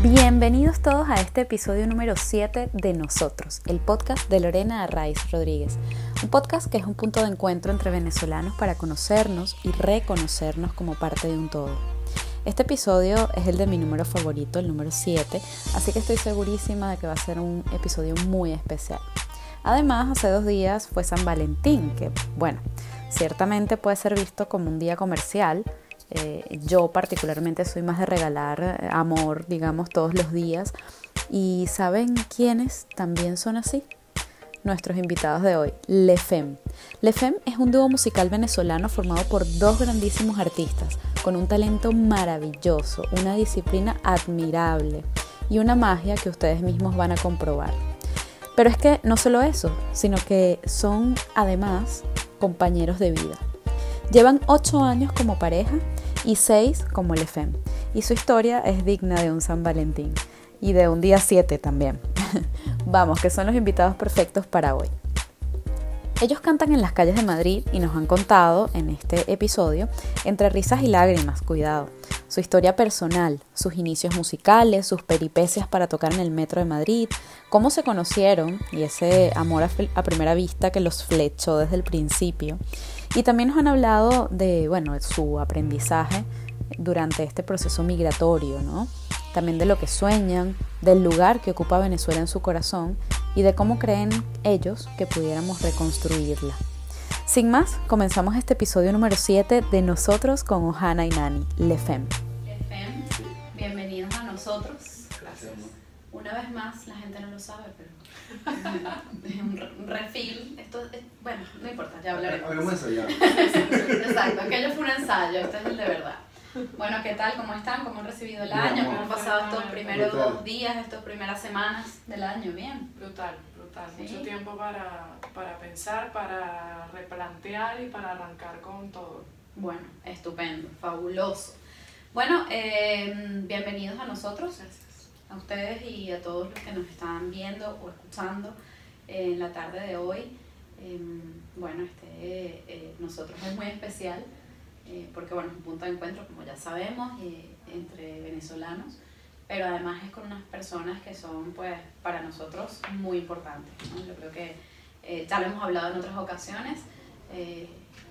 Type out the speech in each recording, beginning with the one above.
Bienvenidos todos a este episodio número 7 de Nosotros, el podcast de Lorena Arraiz Rodríguez. Un podcast que es un punto de encuentro entre venezolanos para conocernos y reconocernos como parte de un todo. Este episodio es el de mi número favorito, el número 7, así que estoy segurísima de que va a ser un episodio muy especial. Además, hace dos días fue San Valentín, que bueno, ciertamente puede ser visto como un día comercial, eh, yo particularmente soy más de regalar eh, amor, digamos, todos los días. ¿Y saben quiénes también son así? Nuestros invitados de hoy, Lefem. Lefem es un dúo musical venezolano formado por dos grandísimos artistas, con un talento maravilloso, una disciplina admirable y una magia que ustedes mismos van a comprobar. Pero es que no solo eso, sino que son además compañeros de vida. Llevan ocho años como pareja y seis como el FM. Y su historia es digna de un San Valentín y de un día 7 también. Vamos, que son los invitados perfectos para hoy. Ellos cantan en las calles de Madrid y nos han contado en este episodio, entre risas y lágrimas, cuidado, su historia personal, sus inicios musicales, sus peripecias para tocar en el metro de Madrid, cómo se conocieron y ese amor a, primera vista que los flechó desde el principio. Y también nos han hablado de, bueno, su aprendizaje durante este proceso migratorio, ¿no? También de lo que sueñan, del lugar que ocupa Venezuela en su corazón y de cómo creen ellos que pudiéramos reconstruirla. Sin más, comenzamos este episodio número 7 de Nosotros con Ohana y Nani, Lefem. Lefem, bienvenidos a nosotros. Gracias. Una vez más, la gente no lo sabe, pero un refil. Esto, bueno, no importa, ya hablaremos. Habíamos ensayado. Exacto, aquello fue un ensayo, este es el de verdad. Bueno, ¿qué tal? ¿Cómo están? ¿Cómo han recibido el año? ¿Cómo han pasado estos primeros dos días, estas primeras semanas del año? Bien. Brutal, brutal. Mucho tiempo para, para pensar, para replantear y para arrancar con todo. Bueno, estupendo, fabuloso. Bueno, eh, bienvenidos a nosotros, a ustedes y a todos los que nos están viendo o escuchando en la tarde de hoy. Em, bueno, este, eh, nosotros es muy especial eh, porque bueno, es un punto de encuentro, como ya sabemos, entre venezolanos, pero además es con unas personas que son, pues, para nosotros muy importantes. Yo creo que eh, ya lo hemos hablado en otras ocasiones. Eh,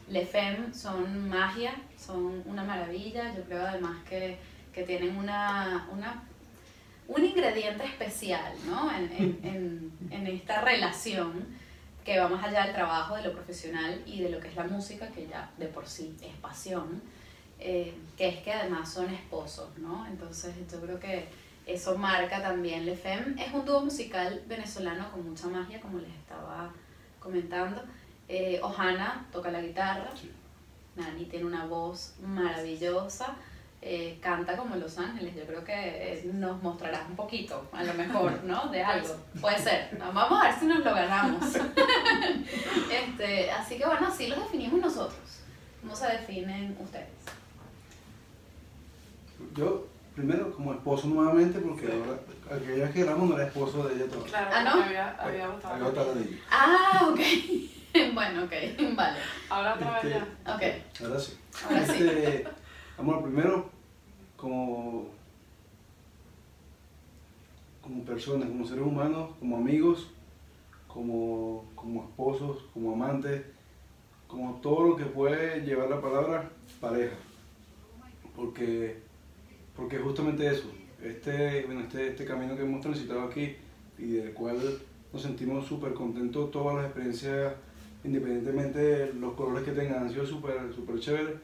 Lefem son magia, son una maravilla. Yo creo además que, que tienen una, una, un ingrediente especial ¿no? en, en, en esta relación que va más allá del trabajo, de lo profesional y de lo que es la música, que ya de por sí es pasión, eh, que es que además son esposos, ¿no? Entonces yo creo que eso marca también Le Fem. Es un dúo musical venezolano con mucha magia, como les estaba comentando. Eh, Ohana toca la guitarra, Nani tiene una voz maravillosa. Eh, canta como Los Ángeles. Yo creo que eh, nos mostrarás un poquito, a lo mejor, ¿no? De algo. Puede ser. Vamos a ver si nos lo ganamos. este, así que bueno, así lo definimos nosotros. ¿Cómo se definen ustedes? Yo, primero, como esposo nuevamente, porque ahora, aquella que éramos no era esposo de ella todavía. Claro, ¿Ah, no? había, había votado. de ella. Ah, ok. bueno, ok, vale. Ahora otra vez ya. Ok. Ahora sí. Ahora sí. Este, vamos, primero, como, como personas, como seres humanos, como amigos, como, como esposos, como amantes, como todo lo que puede llevar la palabra pareja. Porque, porque justamente eso, este, bueno, este, este camino que hemos transitado aquí y del cual nos sentimos súper contentos, todas las experiencias, independientemente de los colores que tengan, han sido súper super.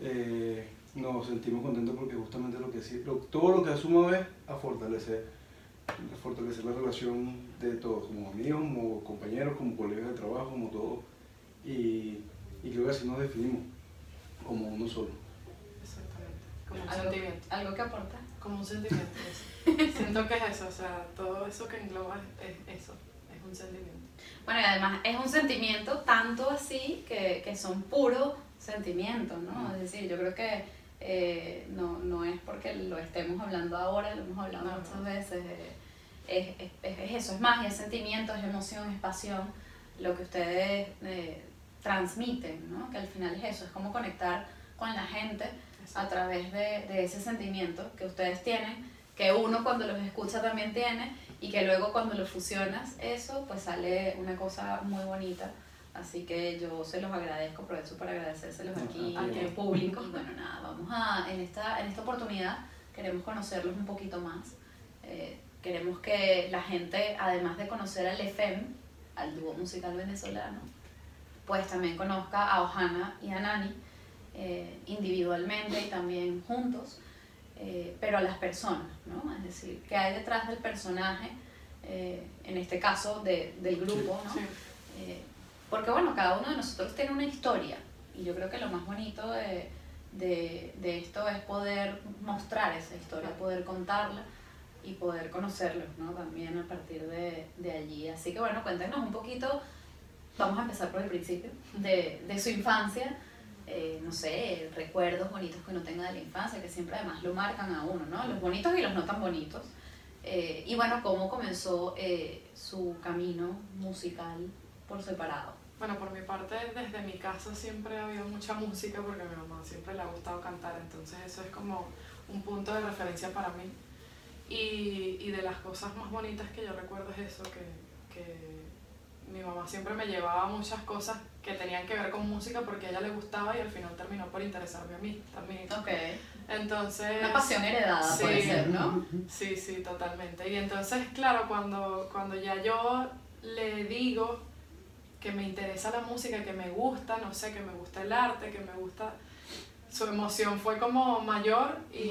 Eh, nos sentimos contentos porque justamente lo que sí, todo lo que asumo es a fortalecer, a fortalecer la relación de todos, como amigos, como compañeros, como colegas de trabajo, como todo. Y, y creo que así nos definimos, como uno solo. Exactamente, como un ¿Algo, sentimiento. ¿Algo que aporta? Como un sentimiento. Siento que es eso, o sea, todo eso que engloba es eso, es un sentimiento. Bueno, y además es un sentimiento tanto así que, que son puros sentimientos, ¿no? Es decir, yo creo que eh, no, no es porque lo estemos hablando ahora, lo hemos hablado muchas veces. Eh, es, es, eso, es magia, es sentimiento, es emoción, es pasión, lo que ustedes eh, transmiten, ¿no? que al final es eso, es como conectar con la gente a través de, de ese sentimiento que ustedes tienen, que uno cuando los escucha también tiene y que luego cuando lo fusionas eso, pues sale una cosa muy bonita. Así que yo se los agradezco, aprovecho para agradecérselos aquí al público. Y bueno, nada, vamos a, en esta, en esta oportunidad queremos conocerlos un poquito más. Eh, queremos que la gente, además de conocer al EFEM, al dúo musical venezolano, pues también conozca a Ohana y a Nani eh, individualmente y también juntos, eh, pero a las personas, ¿no? Es decir, qué hay detrás del personaje, en este caso de, del grupo, ¿no? Porque bueno, cada uno de nosotros tiene una historia y yo creo que lo más bonito de, de, de esto es poder mostrar esa historia, poder contarla y poder conocerlos, ¿no? También a partir de, de, allí. Así que bueno, cuéntenos un poquito, vamos a empezar por el principio, de, de su infancia, eh, no sé, recuerdos bonitos que uno tenga de la infancia, que siempre además lo marcan a uno, ¿no? Los bonitos y los no tan bonitos. Eh, y bueno, cómo comenzó eh, su camino musical por separado. Bueno, por mi parte, desde mi casa siempre ha habido mucha música porque a mi mamá siempre le ha gustado cantar, entonces eso es como un punto de referencia para mí. Y, y de las cosas más bonitas que yo recuerdo es eso, que, que mi mamá siempre me llevaba muchas cosas que tenían que ver con música porque a ella le gustaba y al final terminó por interesarme a mí también. Ok. Entonces... Una pasión heredada sí, puede ser, ¿no? Sí, sí, totalmente. Y entonces, claro, cuando, cuando ya yo le digo que me interesa la música, que me gusta, no sé, que me gusta el arte, que me gusta... Su emoción fue como mayor y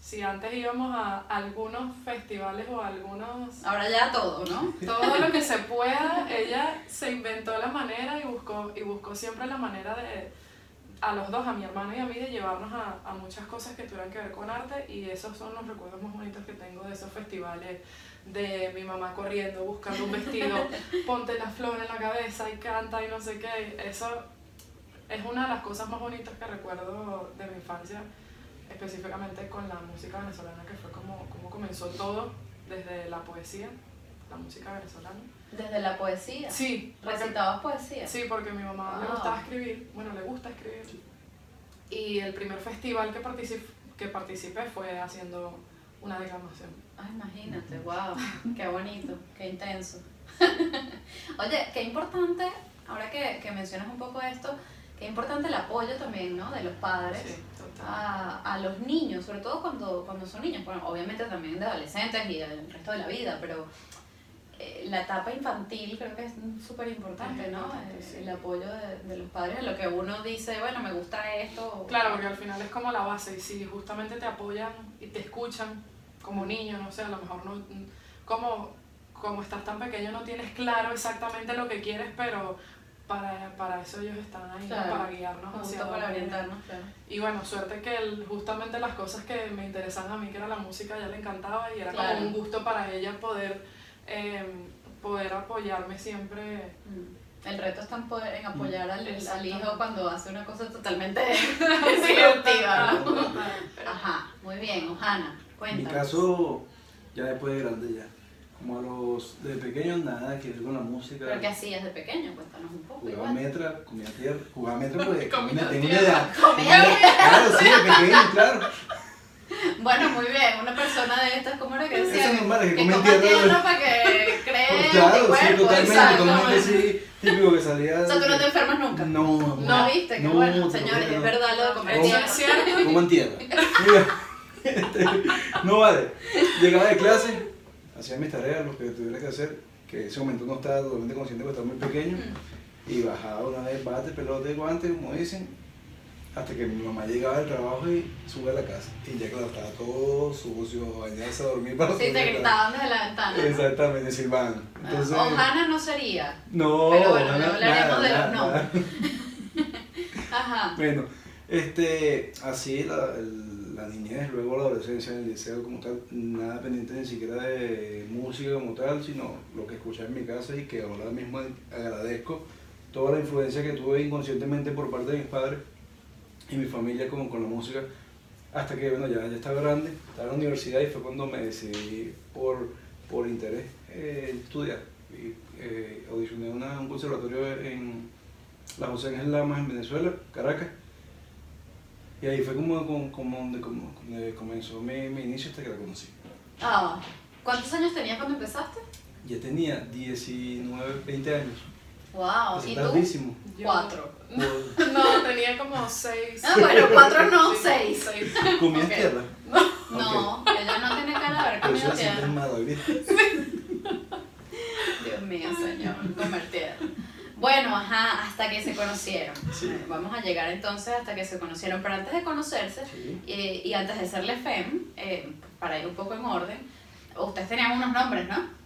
si antes íbamos a algunos festivales o algunos... Ahora ya todo, ¿no? Todo lo que se pueda, ella se inventó la manera y buscó, y buscó siempre la manera de, a los dos, a mi hermano y a mí, de llevarnos a, a muchas cosas que tuvieran que ver con arte y esos son los recuerdos más bonitos que tengo de esos festivales de mi mamá corriendo, buscando un vestido, ponte la flor en la cabeza y canta y no sé qué. Eso es una de las cosas más bonitas que recuerdo de mi infancia, específicamente con la música venezolana, que fue como, como comenzó todo desde la poesía, la música venezolana. ¿Desde la poesía? Sí. ¿Recitabas poesía? Sí, porque a mi mamá le gustaba escribir, bueno, le gusta escribir. Y el primer festival que, particip que participé fue haciendo una declamación. Ah, imagínate, wow, qué bonito, qué intenso. Oye, qué importante, ahora que, que, mencionas un poco esto, qué importante el apoyo también, ¿no? De los padres a, a, los niños, sobre todo cuando, cuando son niños, bueno, obviamente también de adolescentes y del resto de la vida, pero la etapa infantil creo que es súper importante, ¿no? El, el apoyo de, de, los padres en lo que uno dice, bueno, me gusta esto. Claro, porque al final es como la base y si justamente te apoyan y te escuchan como niño, no sé, a lo mejor no, como, como estás tan pequeño no tienes claro exactamente lo que quieres, pero para, para eso ellos están ahí, claro, para guiarnos hacia para orientarnos, claro. Y bueno, suerte que el, justamente las cosas que me interesan a mí, que era la música, ya le encantaba y era claro. como un gusto para ella poder, eh, poder apoyarme siempre. El reto está en apoyar al, al, hijo cuando hace una cosa totalmente disruptiva, ¿no? Ajá, muy bien, Ojana. En mi caso, ya después de grande ya. Como a los de pequeño nada que ver con la música. ¿Pero qué hacías de pequeño? Cuéntanos un poco. Jugaba metra, comía tierra. Jugaba metra pues comía tengo una edad. Comía Claro, sí, de pequeño, claro. Bueno, muy bien. Una persona de estas, ¿cómo era que decía? Eso es normal, es que, que comen tierra. tierra para que cree Claro, tu sí, cuerpo, totalmente, exacto. totalmente sí. Típico que salía. O sea, tú no te enfermas nunca. No, No, no. viste, qué No, bueno. Señores, juro es que no. verdad lo de comer ¿Cómo? tierra. ¿Cierto? Coman tierra. Mira, no vale. Llegaba de clase, hacía mis tareas, lo que tuviera que hacer, que en ese momento no estaba totalmente consciente porque estaba muy pequeño, y bajaba una vez bate, pelota y guante, como dicen, hasta que mi mamá llegaba del trabajo y sube a la casa. Y ya claro, estaba todo sucio, bañarse a dormir para Sí, te gritaban desde la ventana. ¿no? Exactamente, silbando. Entonces, Ojana no sería. no, Pero bueno, luego hablaremos nada, de los nada, nada. Ajá. Bueno, este, así la, el- la niñez, luego la adolescencia en el liceo como tal, nada pendiente ni siquiera de música como tal, sino lo que escuchaba en mi casa y que ahora mismo agradezco toda la influencia que tuve inconscientemente por parte de mis padres y mi familia con, con la música, hasta que bueno, ya, ya estaba grande, estaba en la universidad y fue cuando me decidí por, por interés eh, estudiar. Y, eh, audicioné a una- un conservatorio en la José Ángel Lamas en Venezuela, Caracas. Y ahí fue como, como, como donde, como, donde comenzó mi, mi inicio hasta que la conocí. Ah, ¿cuántos años tenías cuando empezaste? Ya tenía 19, 20 años. Wow, Es ¿y tú? tardísimo. Yo- Cuatro. No, tenía como seis. Ah, bueno, cuatro no, Sí, seis. seis. ¿Comías Ok. tierra? No, ella no tiene cara de haber Pero comido sientes tierra. Dios mío, señor, comer tierra. Bueno, ajá, hasta que se conocieron. Sí. Eh, Vamos a llegar entonces hasta que se conocieron. Pero antes de conocerse Sí. eh, y antes de serle FEM, eh, para ir un poco en orden, ustedes tenían unos nombres, ¿no?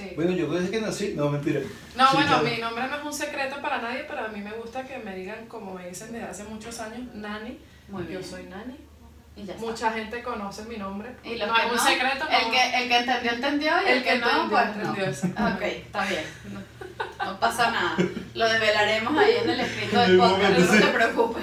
Sí. Bueno, yo desde que nací, no, mentira. No, Sí, bueno, claro. mi nombre no es un secreto para nadie, pero a mí me gusta que me digan, como me dicen desde hace muchos años, Nani. Muy bien. Yo soy Nani. Y ya está. Mucha gente conoce mi nombre. Y no es un no, secreto, no. El que, el que entendió, entendió, y el, El que, que no, entendió, pues entendió, no. exactamente. Ok, está bien. No, no pasa nada. Lo develaremos ahí en el escrito del podcast, no te preocupes.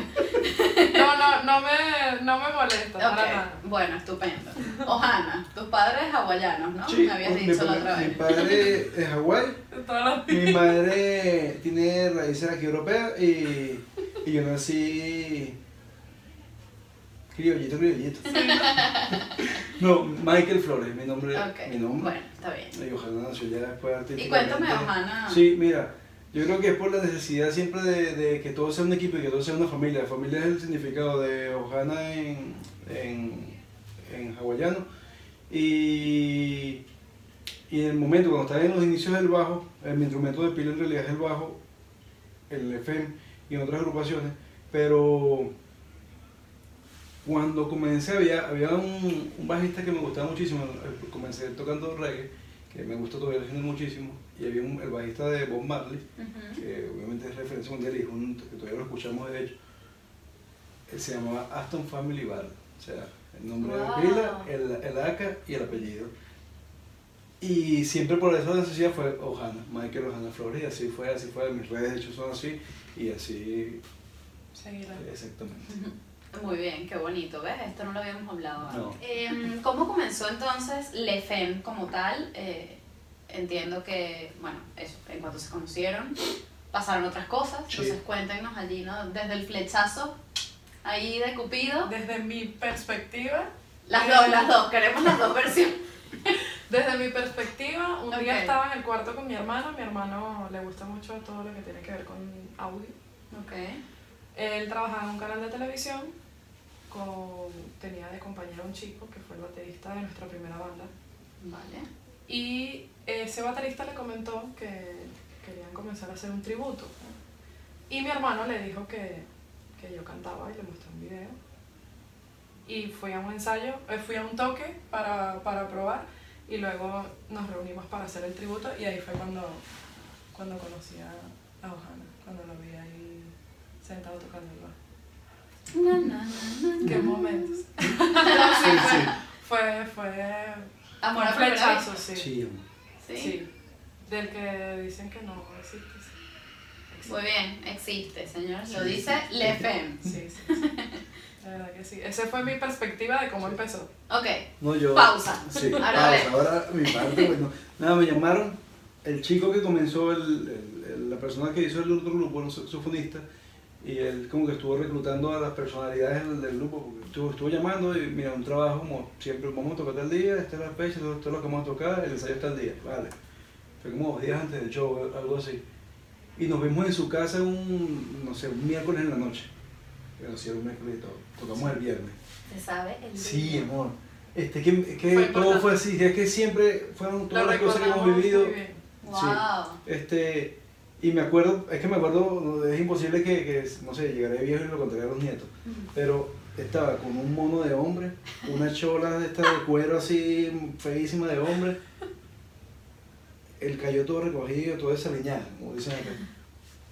No, no, no me, no me molesta para Ok, nada. bueno, estupendo. Ojana, tus padres hawaianos, ¿no? Sí, Me habías mi, dicho la otra mi vez. padre es Hawái, mi madre tiene raíces aquí europeas y, y yo nací criollito, criollito. No, Michael Flores, mi nombre. Mi nombre. bueno, está bien. Y Ojana nació ya después Y cuéntame, Ojana. Sí, mira, yo creo que es por la necesidad siempre de, de que todo sea un equipo y que todo sea una familia. Familia es el significado de Ojana en, en, en hawaiano. Y, y en el momento, cuando estaba en los inicios del bajo, eh, mi instrumento de pila en realidad es el bajo, el FM y en otras agrupaciones, pero cuando comencé había, había un, un bajista que me gustaba muchísimo, comencé tocando reggae, que me gusta todavía haciendo muchísimo, y había un, el bajista de Bob Marley, que obviamente es referencia mundial y es un, que todavía lo escuchamos de hecho, él se llamaba Aston Family Bar, o sea, el nombre Wow. de pila, el, el AK y el apellido. Y siempre por eso la necesidad fue Ojana, Michael Ojana Flores, y así fue, así fue, mis redes de hecho son así, y así, Seguirá. exactamente. Muy bien, qué bonito, ¿ves? Esto no lo habíamos hablado No. antes. Em, ¿Cómo comenzó entonces Lefem como tal? Eh, entiendo que, bueno, eso, en cuanto se conocieron, pasaron otras cosas. Sí. Entonces cuéntenos allí, ¿no? Desde el flechazo ahí de Cupido. Desde mi perspectiva, Las dos, las dos, queremos las dos versiones. desde mi perspectiva, un Ok. día estaba en el cuarto con mi hermano. Mi hermano le gusta mucho todo lo que tiene que ver con audio. Ok. Él trabajaba en un canal de televisión, con, tenía de compañero un chico que fue el baterista de nuestra primera banda. Vale. Y ese baterista le comentó que querían comenzar a hacer un tributo. Y mi hermano le dijo que, que yo cantaba y le mostré un video. Y fui a un ensayo, eh, fui a un toque para, para probar y luego nos reunimos para hacer el tributo y ahí fue cuando, cuando conocí a, a Ojana, cuando lo vi ahí sentado tocando el bajo. Na, na, na, na, Qué momentos. Sí, fue, sí. fue, fue Amor a primera flechazo, vista. sí. Sí. Sí. Sí, del que dicen que no existe. sí. Muy bien, existe, señores. Lo Sí, dice sí. Lefem. Sí, sí, sí. La verdad que sí. Esa fue mi perspectiva de cómo empezó. Ok. No, yo. Pausa. Sí, Ahora pausa. Ahora mi parte, bueno. Nada, me llamaron. El chico que comenzó, el, el- el- la persona que hizo el otro grupo, un saxofonista, y él como que estuvo reclutando a las personalidades del, del grupo, porque estuvo, estuvo llamando y mira, un trabajo como siempre, vamos a tocar tal día, esta es la fecha, esto, esto es lo que vamos a tocar, el ensayo está el día, vale. Fue como dos días antes del show, algo así. Y nos vimos en su casa un, no sé, un miércoles en la noche. Bueno, sí, era un miércoles y todo. Tocamos el viernes. ¿Se sabe el Sí, amor. Este, que, que Fue todo importante. fue así, es que siempre fueron Lo todas las cosas que hemos vivido. Wow. Este, y me acuerdo, es que me acuerdo, es imposible que, que, no sé, llegaré viejo y lo contaré a los nietos, pero estaba con un mono de hombre, una chola de esta de cuero así, feísima de hombre, el cayó todo recogido, todo desaliñado, como dicen acá,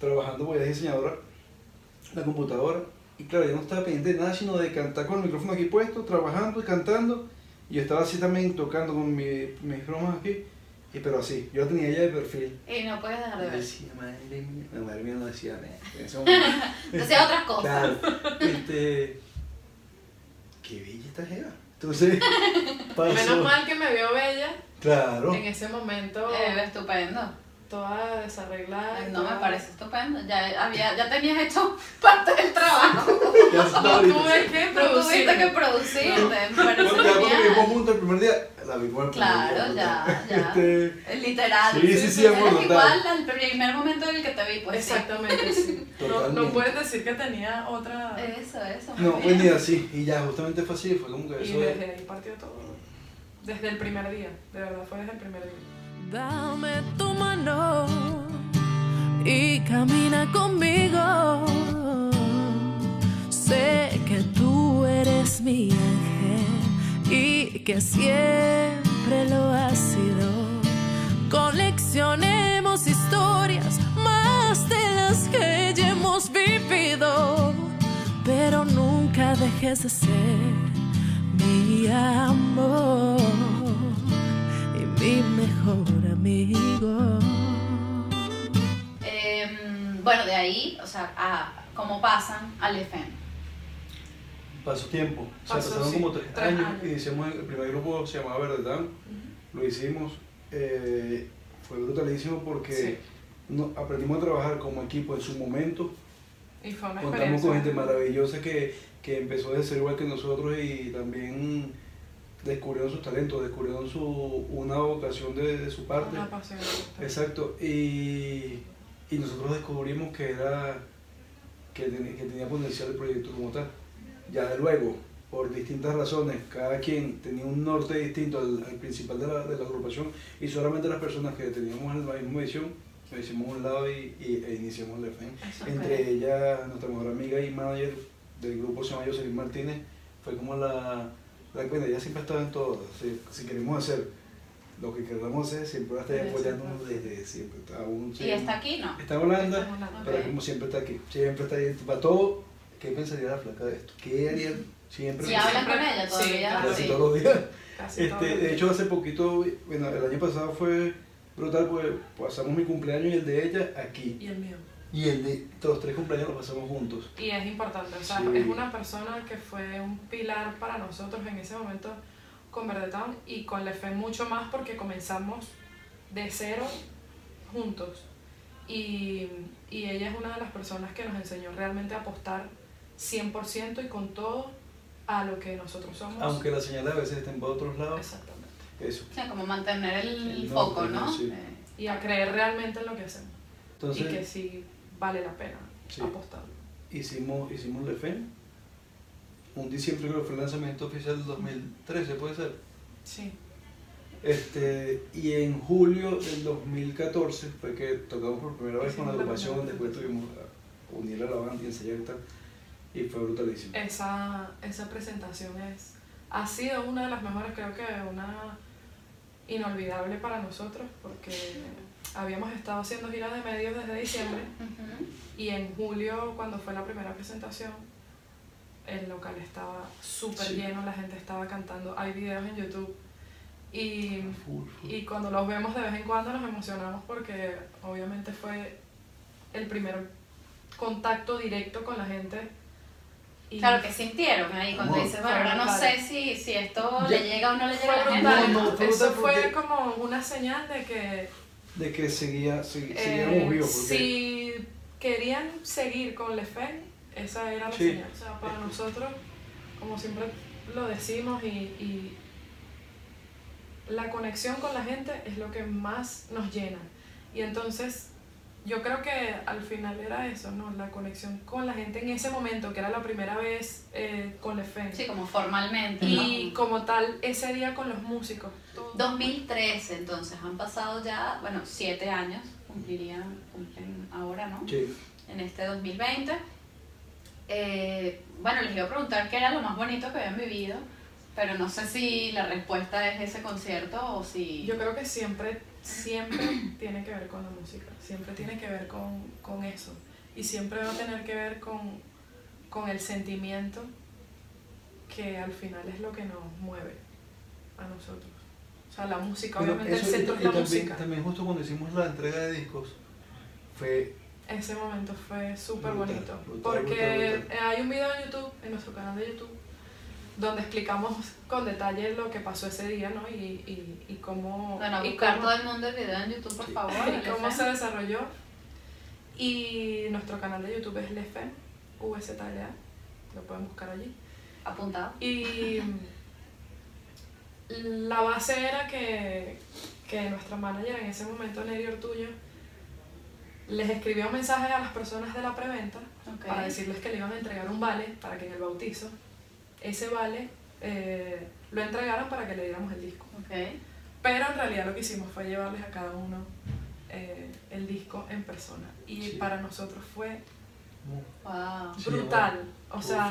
trabajando porque es diseñadora, la computadora, y claro, yo no estaba pendiente de nada, sino de cantar con el micrófono aquí puesto, trabajando y cantando, y yo estaba así también tocando con mi- mis bromas aquí, y pero así, yo tenía ya de perfil. Y no puedes dejar de ver. decía, madre mía, madre mía no decía nada. En ese momento. Decía otras cosas. Claro, este, qué bella esta jeva. Entonces, pasó. Menos mal que me vio bella Claro. en ese momento, Eh, estupendo. toda desarreglada. No me parece estupendo. Ya, había, ya tenías hecho parte del trabajo. Ya No tuve que No tuviste que producirte, me parece Cuando ya cuando vivimos juntos el primer día, el primer Claro, día. ya, ya. Este, Literal. Sí, sí, sí, amor, Eres igual al primer momento en el que te vi, pues sí. Exactamente, sí. No, puedes decir que tenía otra. Eso, eso. no, bien. pues ni así. Y ya, justamente fue así. Fue como que Y eso. de- desde ahí partió todo. Desde el primer día, de verdad, fue desde el primer día. Dame tu mano y camina conmigo. Sé que tú eres mi ángel y que siempre lo has sido. Coleccionemos historias más de las que ya hemos vivido, pero nunca dejes de ser mi amor y mi mejor amigo. Em, bueno, de ahí, o sea, a cómo pasan al FM. Pasó tiempo. O sea, Pasó, pasaron sí, como tres, tres años. años. Iniciamos el, el primer grupo, se llamaba Verdad. Lo hicimos. eh, fue brutalísimo porque Sí. no- aprendimos a trabajar como equipo en su momento. Y fue una Contamos con gente maravillosa que, que empezó a ser igual que nosotros y también descubrieron sus talentos, descubrieron su, una vocación de, de su parte. Una pasión. Exacto, y, y nosotros descubrimos que era que, ten- que tenía potencial el proyecto como tal. Ya de luego, por distintas razones, cada quien tenía un norte distinto al, al principal de la, de la agrupación y solamente las personas que teníamos la misma visión, nos hicimos a un lado y, y- e iniciamos la. Eso Entre fue. ella, nuestra mejor amiga y manager del grupo se llama Jocelyn Martínez, fue como la, la bueno, ella siempre estaba en todo. Si, si queremos hacer lo que queramos hacer, siempre va a estar Sí, apoyándonos desde siempre. Está aún, Y está aquí, ¿no? Está en Holanda, Está en Holanda. pero como siempre está aquí. Siempre está ahí. Para todo, ¿qué pensaría la flaca de esto? ¿Qué haría? Siempre. Si hablan con ella Sí, todavía. claro. Casi sí. todos los días. Casi todo Este, el de hecho, hace poquito, bueno, el año pasado fue brutal porque pasamos mi cumpleaños y el de ella aquí. Y el mío. Y el de los tres cumpleaños los pasamos juntos. Y es importante, o sea, Sí. es una persona que fue un pilar para nosotros en ese momento con Verdetown y con Lefe mucho más porque comenzamos de cero juntos. Y, y ella es una de las personas que nos enseñó realmente a apostar 100% y con todo a lo que nosotros somos. Aunque las señales a veces estén para otros lados, Exactamente. eso. O sea, como mantener el, El foco, ¿no? sí. Eh, Y a creer realmente en lo que hacemos. Entonces, y que sí vale la pena Sí. apostar. hicimos, hicimos Le Fen. Un diciembre creo que fue el lanzamiento oficial del 2013, puede ser. Sí. Este, y en julio del 2014 fue que tocamos por primera vez con la la agrupación, después tuvimos a unir a la banda y ensayar y tal. Y fue brutalísimo. esa, esa presentación es, ha sido una de las mejores, creo que una inolvidable para nosotros, porque habíamos estado haciendo giras de medios desde diciembre ujú. y en julio, cuando fue la primera presentación, el local estaba súper Sí. lleno, la gente estaba cantando, hay videos en YouTube y, Full, full. y cuando los vemos de vez en cuando nos emocionamos porque obviamente fue el primer contacto directo con la gente. Y Claro, que sintieron ahí cuando Amor. dices, bueno, ahora no Brutal. sé si, si esto Ya. le llega o no le llega a la gente. No, no, Eso fue como una señal de que De que seguía, eh, seguíamos vivos. Porque si querían seguir con Le Fen, esa era la Sí. señal. O sea, para nosotros, como siempre lo decimos, y, y la conexión con la gente es lo que más nos llena. Y entonces, yo creo que al final era eso, ¿no? La conexión con la gente en ese momento, que era la primera vez eh, con Le Fen. Sí, como formalmente. Y ¿no? como tal, ese día con los músicos. todo. 2013, entonces, han pasado ya, bueno, siete años, cumplirían, cumplen ahora, ¿no? sí, En este 2020. Eh, bueno, les iba a preguntar qué era lo más bonito que habían vivido, pero no sé si la respuesta es ese concierto o si... Yo creo que siempre, siempre tiene que ver con la música, siempre tiene que ver con, con eso. Y siempre va a tener que ver con, con el sentimiento que al final es lo que nos mueve a nosotros. O sea, la música, Bueno, obviamente eso, el centro y, es y la también, música. también justo cuando hicimos la entrega de discos, fue Ese momento fue súper bonito. brutal, porque brutal, brutal. hay un video en YouTube, en nuestro canal de YouTube, donde explicamos con detalle lo que pasó ese día, ¿no? Y, y, y cómo... Bueno, y buscar cómo- todo el mundo el video en YouTube, por Sí. favor. y cómo se desarrolló. Y nuestro canal de YouTube es Lefem, VZLA. lo pueden buscar allí. Apuntado. Y la base era que, que nuestra manager en ese momento, Neri Ortuño, les escribió mensajes a las personas de la preventa Ok. para decirles que le iban a entregar un vale para que en el bautizo ese vale eh, lo entregaran para que le diéramos el disco. Pero en realidad lo que hicimos fue llevarles a cada uno eh, el disco en persona. Y Sí. para nosotros fue Wow. Brutal. O sea,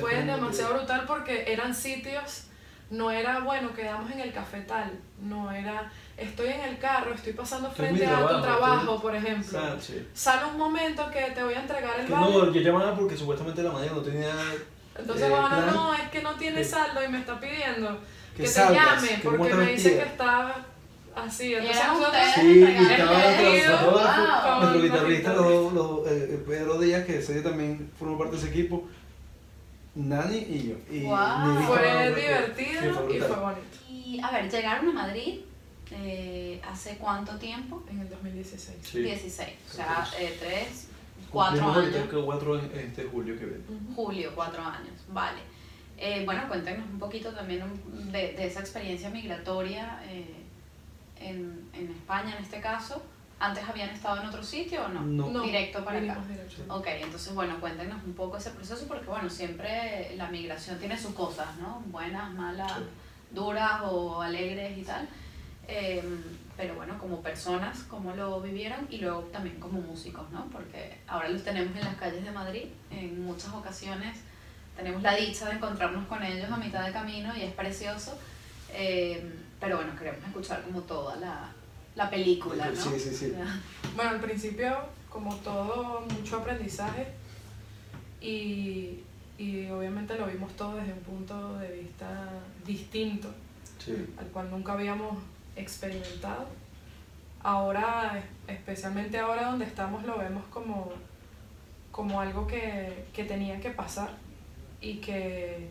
fue demasiado brutal porque eran sitios, no era, bueno, quedamos en el cafetal, no era, estoy en el carro, estoy pasando frente a tu trabajo, por ejemplo. Sale un momento que te voy a entregar el Que vale. no, yo llamaba porque supuestamente la mañana no tenía Entonces, eh, bueno, plan, no, es que no tiene saldo y me está pidiendo que, que te salgas, llame que porque me dice que está así. Y Entonces ustedes Sí, estaba Wow. nuestro guitarrista, los los- eh, Pedro Díaz, que ese día también formó parte de ese equipo, Nani y yo. Y Wow. Fue en- divertido y fue bonito. Y a ver, llegaron a Madrid eh, hace cuánto tiempo? En el 2016. Sí. 16. O sea, eh, 3, 4 Cumplimos ahorita años. que cuatro en este julio que viene. Ujú. Julio, 4 años. Vale. Eh, bueno, cuéntenos un poquito también un- de, de esa experiencia migratoria eh, en, en España en este caso. ¿Antes habían estado en otro sitio o no? No. Directo para acá. directo. Ok, entonces bueno, cuéntenos un poco ese proceso porque bueno, siempre la migración tiene sus cosas, ¿no? Buenas, malas, Sí. duras o alegres y tal. Eh, pero bueno, como personas, cómo lo vivieron y luego también como músicos, ¿no? Porque ahora los tenemos en las calles de Madrid, en muchas ocasiones tenemos la dicha de encontrarnos con ellos a mitad de camino y es precioso. Eh, pero bueno, queremos escuchar como toda la, la película, ¿no? Sí, sí, sí. Ya. Bueno, al principio, como todo, mucho aprendizaje y, y obviamente lo vimos todo desde un punto de vista distinto, Sí. al cual nunca habíamos experimentado. Ahora, especialmente ahora donde estamos, lo vemos como, como algo que, que tenía que pasar y que,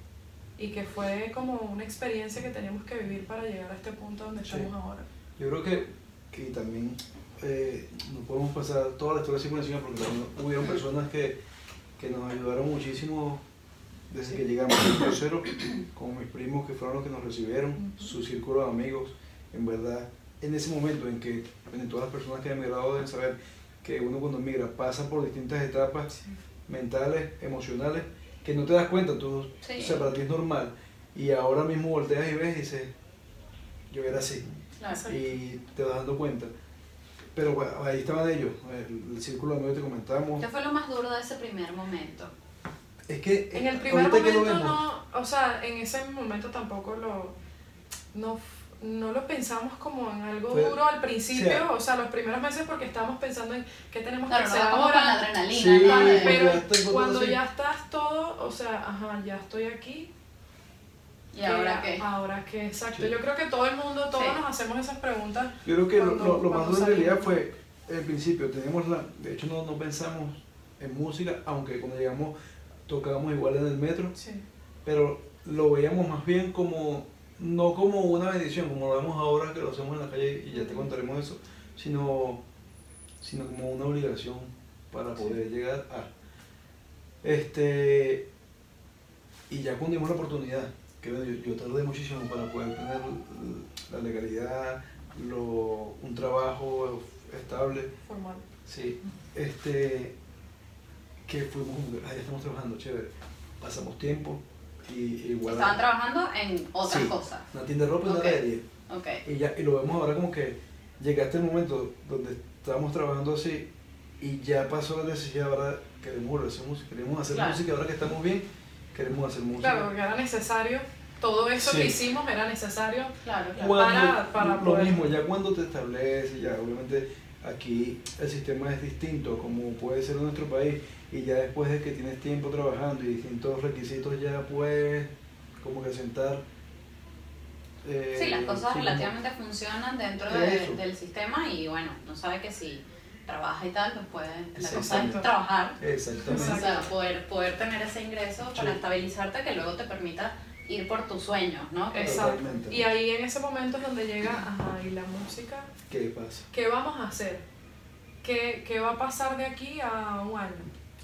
y que fue como una experiencia que teníamos que vivir para llegar a este punto donde Sí. estamos ahora. Yo creo que, que también eh, no podemos pasar toda la historia así por encima porque hubieron personas que, que nos ayudaron muchísimo desde que llegamos al crucero, como mis primos que fueron los que nos recibieron, Ujú. su círculo de amigos, en verdad, en ese momento en que en todas las personas que han emigrado deben saber que uno cuando migra pasa por distintas etapas mentales, emocionales, que no te das cuenta, tú, Sí. o sea, para ti es normal, y ahora mismo volteas y ves y dices, yo era así, Claro. y te vas dando cuenta. Pero bueno, ahí estaban ellos, el, el círculo de amigos que te comentamos. ¿Qué fue lo más duro de ese primer momento? Es que En el primer que lo momento no, o sea, en ese momento tampoco lo, no, no lo pensamos como en algo Fue- duro al principio, o sea- o sea, los primeros meses porque estábamos pensando en qué tenemos Claro, que no hacer como con la ahora. adrenalina, Sí, ¿no? De- Pero ya cuando ya estás todo, o sea, ajá, ya estoy aquí. ¿Y ahora qué? Ahora qué, exacto. Sí. Yo creo que todo el mundo, todos Sí. nos hacemos esas preguntas. yo creo que lo, cuando- lo- lo más duro en realidad fue, el principio, teníamos la, de hecho no, no pensamos en música, aunque cuando llegamos tocábamos igual en el metro, Sí. pero lo veíamos más bien como, no como una bendición, como lo vemos ahora que lo hacemos en la calle y ya te contaremos eso, sino, sino como una obligación para poder llegar a. Este, y ya cuando dimos la oportunidad, que bueno, yo, yo tardé muchísimo para poder tener la legalidad, lo, un trabajo estable, Formal. Sí, este, que fuimos ah, ya estamos trabajando, chévere. Pasamos tiempo y y igual. Estaban trabajando en otras Sí. cosas. Una tienda de ropa y Ok. una galería. Ok. Y, ya, y lo vemos ahora como que llegaste el momento donde estábamos trabajando así y ya pasó la necesidad, ahora queremos volver a hacer música, queremos hacer Claro. música, ahora que estamos bien, queremos hacer música. Claro, porque era necesario, todo eso Sí. que hicimos era necesario. Claro, claro. Cuando- Para- para lo poder- mismo, ya cuando te estableces, ya obviamente aquí el sistema es distinto como puede ser en nuestro país y ya después de que tienes tiempo trabajando y distintos requisitos ya puedes como que sentar eh, Sí, las cosas sí, como- relativamente funcionan dentro de- del sistema y bueno, no sabe que si trabaja y tal, pues puede, la Sí, cosa exacto. es trabajar, exactamente o sea, poder, poder tener ese ingreso para estabilizarte que luego te permita ir por tus sueños, ¿no? Exacto. Y ahí en ese momento es donde llega, ajá, y la música, ¿qué pasa? ¿qué vamos a hacer? ¿Qué, qué va a pasar de aquí a un año?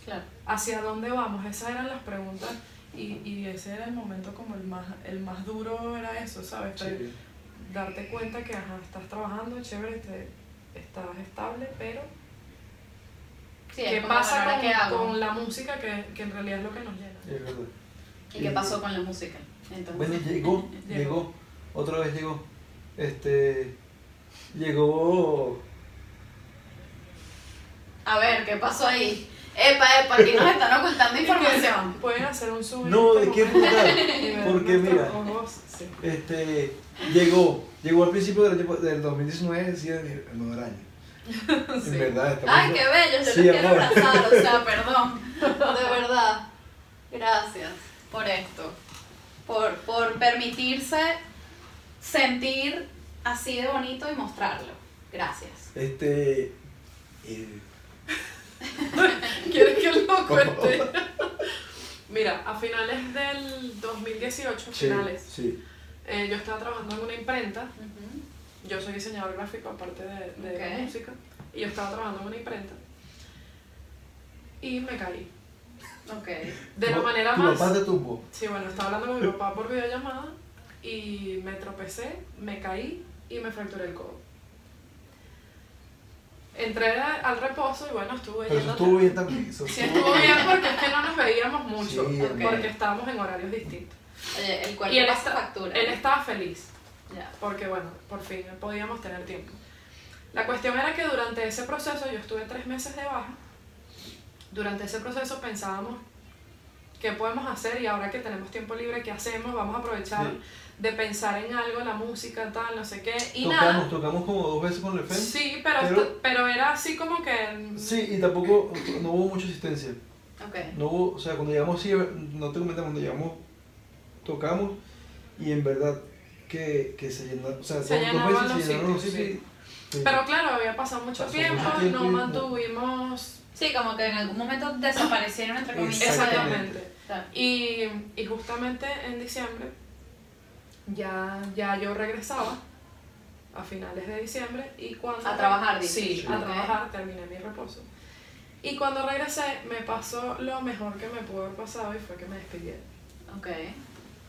Claro. ¿Hacia dónde vamos? Esas eran las preguntas y, y ese era el momento como el más, el más duro, era eso, ¿sabes? Sí. Darte cuenta que ajá, estás trabajando, chévere, te, estás estable, pero Sí, ¿qué pasa bueno, ¿ahora con, con la música que, que en realidad es lo que nos llena? Es verdad. ¿Y qué pasó con la música? Entonces, Bueno, llegó, Llegó. llegó, otra vez llegó. Este. Llegó. a ver, ¿qué pasó ahí? Epa, epa, aquí nos están ocultando información. Pueden hacer un zoom. No, este brutal. y ver Porque mira, ojos, sí. este. Llegó. Llegó al principio del, año- del 2019, decía el nuevo año. Sí. En verdad, estamos. Ay, qué bello, yo Sí, los quiero abrazar, o sea, perdón. De verdad. Gracias por esto. Por, por permitirse sentir así de bonito y mostrarlo. Gracias. Este. eh, ¿Quieres que lo cuente? Mira, a finales del 2018, sí, finales, sí. eh, yo estaba trabajando en una imprenta. Yo soy diseñador gráfico aparte de, de la Ok. música. Y yo estaba trabajando en una imprenta. Y me caí. Ok. De la manera tu más... papá te tumbó. Sí, bueno, estaba hablando con mi papá por videollamada y me tropecé, me caí y me fracturé el codo. Entré al reposo y bueno, estuve Pero eso yendo- estuvo bien también. Eso Sí, estuvo bien porque es que no nos veíamos mucho, Sí, porque estábamos en horarios distintos. Oye, el cuerpo Y él, pasa está- factura. él estaba feliz, Ya. porque bueno, por fin podíamos tener tiempo. La cuestión era que durante ese proceso, yo estuve tres meses de baja, durante ese proceso pensábamos qué podemos hacer y ahora que tenemos tiempo libre, ¿qué hacemos? Vamos a aprovechar Sí. de pensar en algo, la música, tal, no sé qué, y Tocamos, nada. tocamos como dos veces con el FEM. Sí, pero, pero- pero era así como que... Sí, y tampoco no hubo mucha asistencia. Ok. No hubo, o sea, cuando llegamos, sí, no te comenté, cuando llegamos, tocamos y en verdad que, que se llenaron, o sea, Se dos, veces los se llenaron los sitios, sitios. Sí. Pero claro, había pasado mucho Pasó tiempo, mucho tiempo no y no- mantuvimos... Sí, como que en algún momento desaparecieron entre comillas. Exactamente. Claro. Y, y justamente en diciembre ya, ya yo regresaba a finales de diciembre y cuando... A trabajar, dices. Sí, a trabajar, terminé mi reposo. Y cuando regresé me pasó lo mejor que me pudo haber pasado y fue que me despidieron. Ok.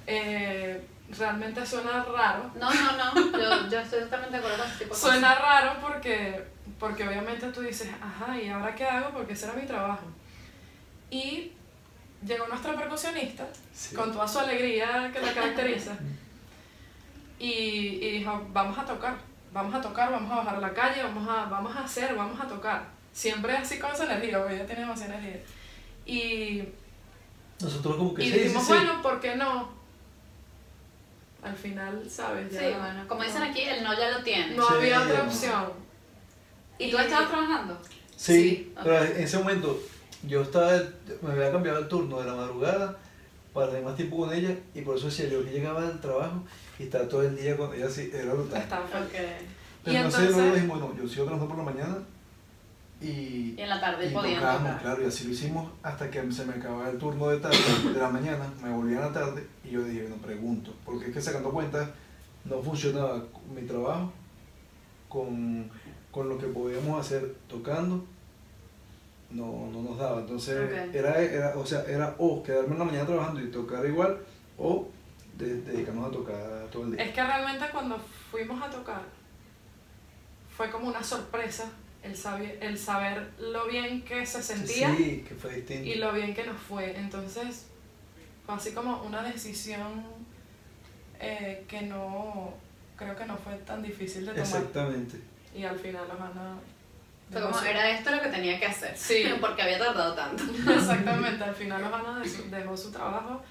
Eh, realmente suena raro. No, no, no. Yo, yo estoy totalmente de acuerdo con ese tipo de cosas. Suena raro porque, porque obviamente tú dices, ajá, ¿y ahora qué hago? Porque ese era mi trabajo. Y llegó nuestra percusionista Sí. con toda su alegría que la caracteriza y, y dijo, vamos a tocar, vamos a tocar, vamos a bajar a la calle, vamos a, vamos a hacer, vamos a tocar. Siempre así con esa energía, porque ella tiene demasiada energía. Y, Nosotros como que y sí, dijimos, sí, sí. bueno, ¿por qué no? Al final, ¿sabes? Ya Sí, bueno, como dicen aquí, el no ya lo tienes. no Sí, había otra opción. ¿Y tú estabas trabajando? Sí, Sí, pero ok. en ese momento yo estaba, me había cambiado el turno de la madrugada para tener más tiempo con ella y por eso decía yo que llegaba del trabajo y estaba todo el día con ella así, era brutal. Estaba feliz. Ok. Y Pero entonces luego entonces, dijimos, bueno, yo sigo trabajando por la mañana y, Y en la tarde y claro, y así lo hicimos hasta que se me acababa el turno de tarde, de la mañana, me volvía a la tarde y yo dije, no pregunto, porque es que sacando cuentas no funcionaba mi trabajo con, con lo que podíamos hacer tocando, no, no nos daba, entonces Ok. era, era, o sea, era o quedarme en la mañana trabajando y tocar igual, o de- dedicarnos a tocar todo el día. es que realmente cuando fuimos a tocar, fue como una sorpresa el saber, el saber lo bien que se sentía Sí, que fue distinto. y lo bien que nos fue. Entonces, fue así como una decisión eh, que no, creo que no fue tan difícil de tomar. Exactamente. Y al final los Ana... Fue como, era esto lo que tenía que hacer. Sí. Porque había tardado tanto. Exactamente, al final los dejó su trabajo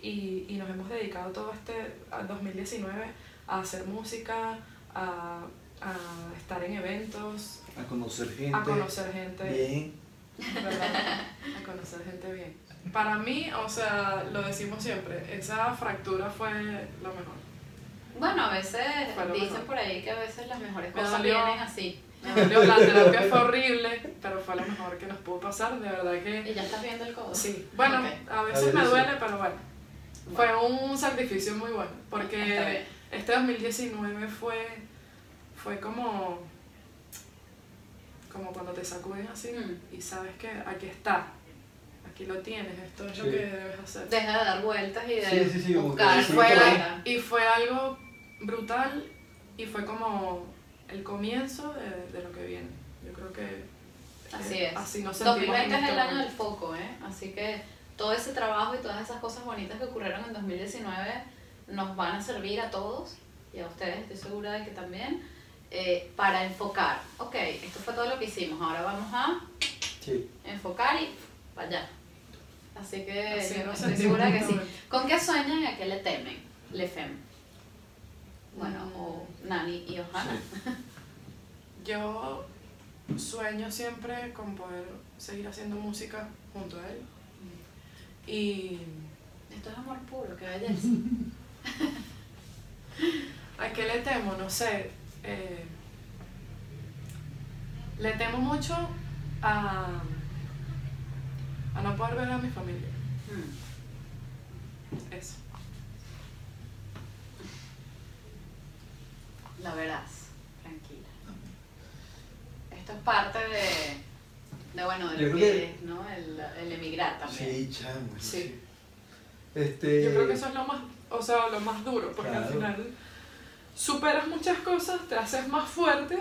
y, y nos hemos dedicado todo este al 2019 a hacer música, a, a estar en eventos, A conocer gente. a conocer gente. Bien. ¿verdad? A conocer gente bien. Para mí, o sea, lo decimos siempre, esa fractura fue lo mejor. Bueno, a veces dicen mejor. por ahí que a veces las mejores Me cosas dolió. vienen así. Me dolió, la terapia fue horrible, pero fue lo mejor que nos pudo pasar, de verdad que... Y ya estás viendo el codo. Sí, bueno, a A veces me sí. duele, pero bueno. Fue un sacrificio muy bueno, porque este 2019 fue, fue como, como cuando te sacuden así Mm. y sabes que aquí está. aquí lo tienes, esto es lo que debes hacer. Deja de dar vueltas y de Sí, sí, buscar fuera. y fue algo brutal y fue como el comienzo de, de lo que viene. Yo creo que Así eh, es. así nos sentimos 2020 en es el año del foco, ¿eh? Así que todo ese trabajo y todas esas cosas bonitas que ocurrieron en 2019 nos van a servir a todos y a ustedes, estoy segura de que también, eh, para enfocar. Ok, esto fue todo lo que hicimos, ahora vamos a Sí. enfocar y vaya. Así que Así yo estoy segura que sí. ¿Con qué sueñan y a qué le temen? Le fem. Bueno, Mm. o Nani y Ohana. Yo sueño siempre con poder seguir haciendo música junto a él. Y Esto es amor puro, qué belleza. ¿a qué le temo? No sé. eh, le temo mucho a, a no poder ver a mi familia. Mm. Eso. La verás, tranquila. Esto es parte de, de bueno, de lo que que- es, ¿no? El, el emigrar también. Sí, chamo. Sí. sí. Este, Yo creo que eso es lo más, o sea, lo más duro, porque al final superas muchas cosas, te haces más fuerte,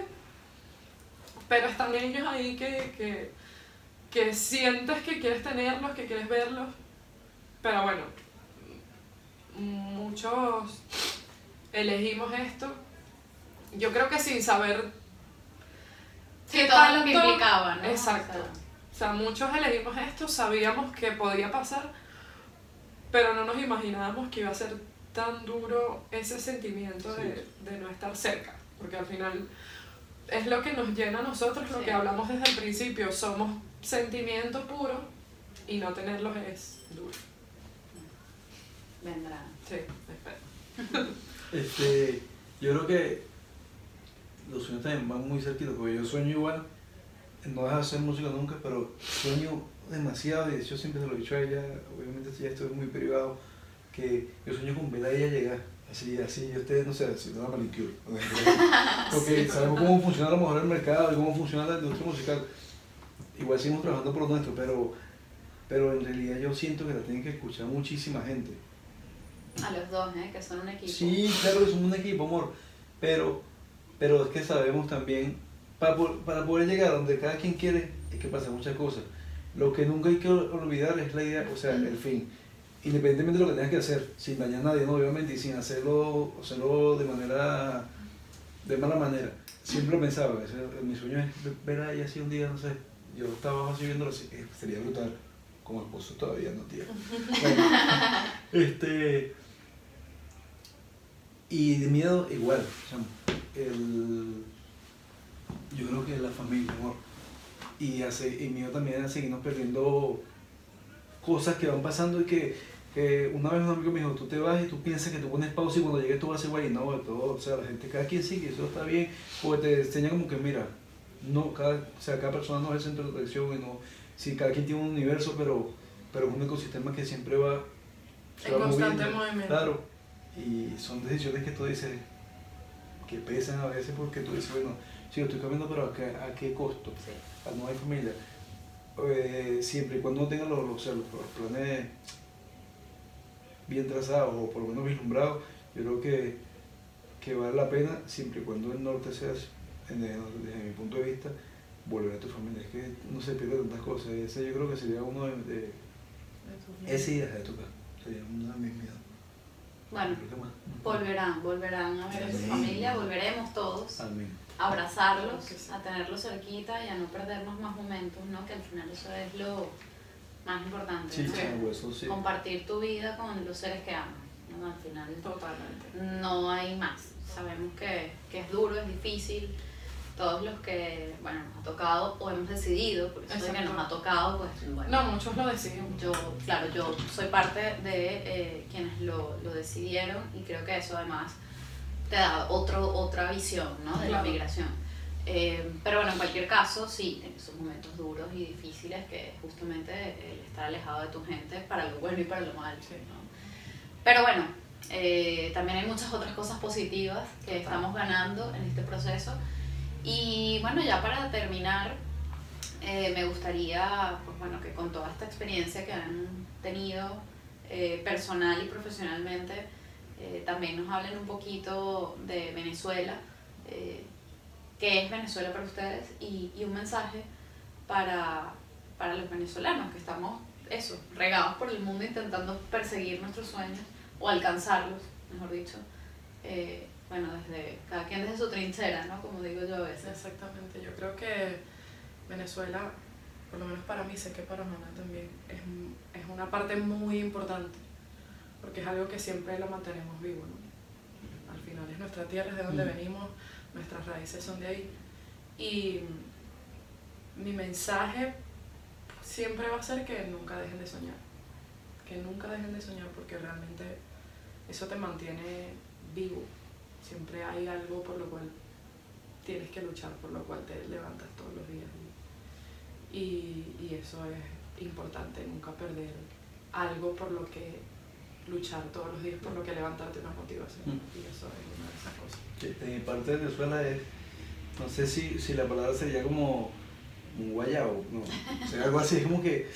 pero están ellos ahí que, que, que sientes que quieres tenerlos, que quieres verlos, pero bueno, muchos elegimos esto, yo creo que sin saber Sí, qué todo lo que tanto- implicaba, ¿no? Exacto. O sea, O sea, muchos elegimos esto, sabíamos que podía pasar, pero no nos imaginábamos que iba a ser tan duro ese sentimiento de, de no estar cerca, porque al final es lo que nos llena a nosotros, lo Sí. que hablamos desde el principio, somos sentimientos puros y no tenerlos es duro. vendrán. Sí, espero. Este, yo creo que los sueños también van muy cerquitos, porque yo sueño igual, no dejo de hacer música nunca, pero sueño demasiado, y yo siempre se lo he dicho a ella, obviamente ya esto es muy privado, que yo sueño con ver a ella llegar, así, así, yo ustedes, no sé, haciendo una manicure, porque sabemos cómo funciona a lo mejor el mercado y cómo funciona la industria musical, igual seguimos trabajando por lo nuestro, pero, pero en realidad yo siento que la tienen que escuchar muchísima gente. A los dos, ¿eh? Que son un equipo. Sí, claro que somos un equipo, amor. Pero, pero es que sabemos también, para, para poder llegar donde cada quien quiere, es que pasan muchas cosas. Lo que nunca hay que ol- olvidar es la idea, o sea, el fin. Independientemente de lo que tengas que hacer, sin dañar a nadie, ¿no? obviamente, y sin hacerlo, hacerlo de manera, de mala manera. Siempre pensaba, ese- mi sueño es ver a ella así un día, no sé, yo estaba así viéndolo así, eh, sería brutal, como esposo todavía no tiene. Bueno, este, y de miedo igual. El, yo creo que la familia, amor. Y, hace, y miedo también a seguirnos perdiendo cosas que van pasando y que, que una vez un amigo me dijo, tú te vas y tú piensas que tú pones pausa y cuando llegues tú vas a ser guay, no, todo, o sea, la gente, cada quien sigue, eso está bien, porque te enseña como que mira, no, cada, o sea, cada persona no es el centro de atracción y no, sí, cada quien tiene un universo, pero, pero es un ecosistema que siempre va, En constante moviendo. movimiento. Claro, y son decisiones que tú dices que pesan a veces porque tú dices, bueno, sí, yo estoy cambiando, pero ¿a qué, a qué costo? Sí. No hay familia. Eh, siempre y cuando uno tenga los, los, planes bien trazados o por lo menos vislumbrados, yo creo que, que vale la pena siempre y cuando el norte sea, desde mi punto de vista, volver a tu familia. Es que no se pierde tantas cosas. Ese yo creo que sería uno de, de ese y de tocar. Sería una de mis miedos. Bueno, volverán, volverán a ver a su familia, volveremos todos Amén. a abrazarlos, a tenerlos cerquita y a no perdernos más momentos, ¿no? Que al final eso es lo más importante, Sí, ¿no? chavo, eso sí. Compartir tu vida con los seres que amas, ¿no? Al final Totalmente. no hay más. Sabemos que, que es duro, es difícil. Todos los que, bueno, nos ha tocado o hemos decidido, por eso de que nos ha tocado, pues bueno. No, muchos lo deciden. Yo, claro, yo soy parte de eh, quienes lo, lo decidieron y creo que eso además te da otro, otra visión ¿no? de la Claro. migración. Eh, pero bueno, en cualquier caso, sí, en esos momentos duros y difíciles que es justamente el estar alejado de tu gente para lo bueno y para lo malo. Sí. ¿no? Pero bueno, eh, también hay muchas otras cosas positivas que estamos ganando en este proceso. Y bueno, ya para terminar, eh, me gustaría, pues bueno, que con toda esta experiencia que han tenido eh, personal y profesionalmente, eh, también nos hablen un poquito de Venezuela, qué es Venezuela para ustedes y, un mensaje para, para los venezolanos que estamos, eso, regados por el mundo intentando perseguir nuestros sueños o alcanzarlos, mejor dicho. Bueno, desde cada quien desde su trinchera, ¿no? Como digo yo a veces. Exactamente, yo creo que Venezuela, por lo menos para mí, sé que para Manuel también, es, es una parte muy importante, porque es algo que siempre lo mantenemos vivo. ¿no? Al final es nuestra tierra, es de donde mm. venimos, nuestras raíces son de ahí. Y mi mensaje siempre va a ser que nunca dejen de soñar, que nunca dejen de soñar porque realmente eso te mantiene vivo, siempre hay algo por lo cual tienes que luchar, por lo cual te levantas todos los días. Y, y eso es importante, nunca perder algo por lo que luchar todos los días, por lo que levantarte una motivación. Mm. Y eso es una de esas cosas. Sí, mi parte de Venezuela es, no sé si, si la palabra sería como un guayabo, no, o sea, algo así, es como que,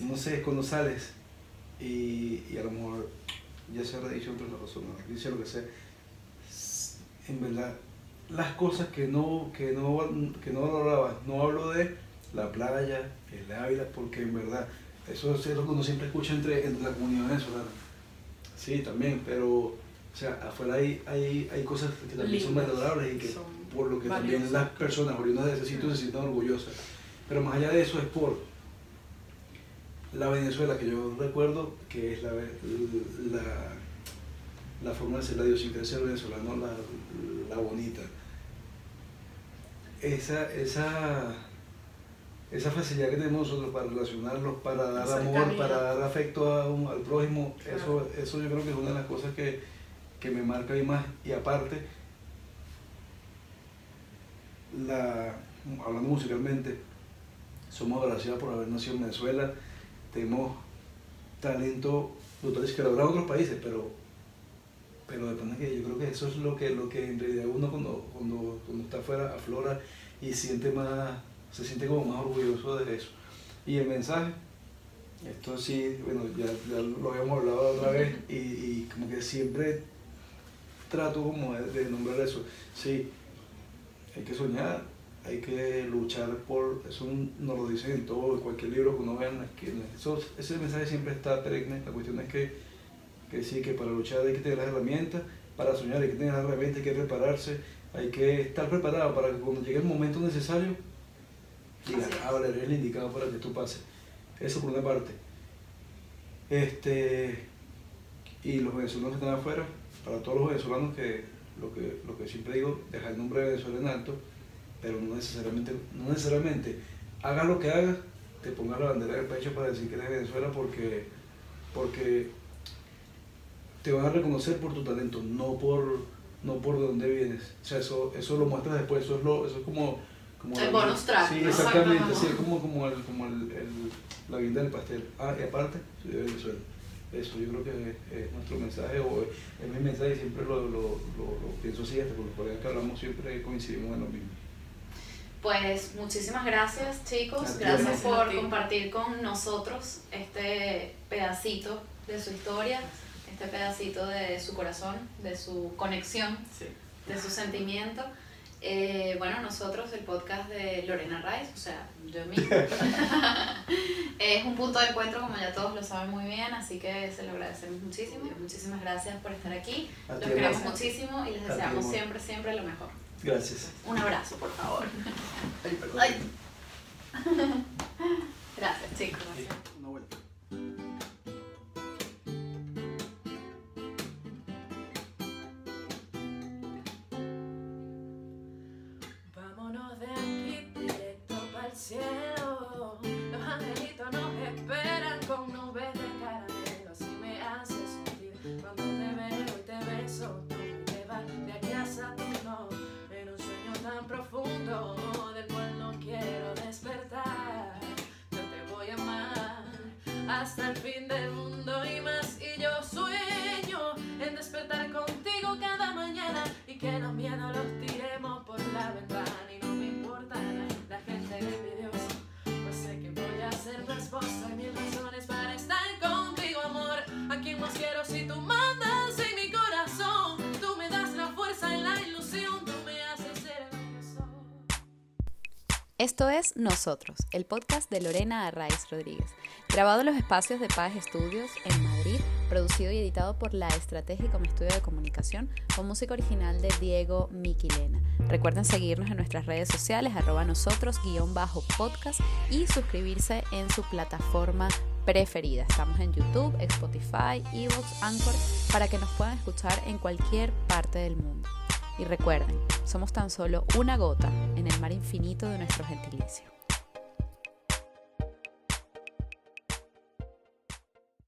no sé, cuando sales y, y a lo mejor, ya se habrá dicho otra persona, dice lo que sea, en verdad, las cosas que no, que no, que no valorabas, no hablo de la playa, el Ávila, porque en verdad, eso es lo que uno siempre escucha entre, entre la comunidad venezolana. Sí, también, pero, o sea, afuera hay, hay, hay cosas que también son valorables y que por lo que también las personas oriundas de ese sitio se sientan orgullosas. Pero más allá de eso es por la Venezuela que yo recuerdo, que es la, la, la forma de ser la idiosincrasia venezolana, la, la bonita. Esa, esa esa facilidad que tenemos nosotros para relacionarnos, para dar amor, para dar afecto al prójimo, eso, eso yo creo que es una de las cosas que, que me marca y más. Y aparte, la, hablando musicalmente, somos agradecidos por haber nacido en Venezuela, tenemos talento brutales que logramos en otros países, pero, pero depende que yo creo que eso es lo que, lo que en realidad uno cuando, cuando, cuando está afuera aflora y siente más se siente como más orgulloso de eso. Y el mensaje, esto sí, bueno, ya, lo habíamos hablado otra vez y, y, como que siempre trato como de, nombrar eso. Sí, hay que soñar, hay que luchar por, eso nos lo dicen en todo, en cualquier libro que uno vea en la Eso, ese mensaje siempre está perenne, la cuestión es que, que sí, que para luchar hay que tener las herramientas, para soñar hay que tener las herramientas, hay que prepararse, hay que estar preparado para que cuando llegue el momento necesario, diga, ah, eres el indicado para que tú pases. Eso por una parte. Este, y los venezolanos que están afuera, para todos los venezolanos que lo que, lo que siempre digo, deja el nombre de Venezuela en alto, pero no necesariamente, no necesariamente, hagas lo que hagas, te pongas la bandera del pecho para decir que eres de Venezuela porque, porque te van a reconocer por tu talento, no por, no por de dónde vienes. O sea, eso, eso lo muestras después, eso es, lo, eso es como el bonus track. Sí, exactamente, sí, como, como, el, como el, la guinda del pastel. Ah, y aparte, soy de Venezuela. Eso yo creo que es, nuestro mensaje, o es mi mensaje y siempre lo, lo, lo, pienso así, hasta porque por que hablamos siempre coincidimos en lo mismo. Pues muchísimas gracias chicos, gracias por compartir con nosotros este pedacito de su historia, este pedacito de su corazón, de su conexión, de su sentimiento. Eh, bueno, nosotros, el podcast de Lorena Rice, o sea, yo mismo, es un punto de encuentro, como ya todos lo saben muy bien, así que se lo agradecemos muchísimo. Muchísimas gracias por estar aquí. Los queremos muchísimo y les deseamos siempre, siempre lo mejor. Gracias. Un abrazo, por favor. Gracias, chicos. Una vuelta. Esto es Nosotros, el podcast de Lorena Arraiz Rodríguez, grabado en los espacios de Paz Estudios en Madrid, producido y editado por La Estrategia como estudio de comunicación, con música original de Diego Miquilena. Recuerden seguirnos en nuestras redes sociales, arroba nosotros, guion bajo podcast y suscribirse en su plataforma preferida. Estamos en YouTube, Spotify, Evox, Anchor, para que nos puedan escuchar en cualquier parte del mundo. Y recuerden, somos tan solo una gota en el mar infinito de nuestro gentilicio.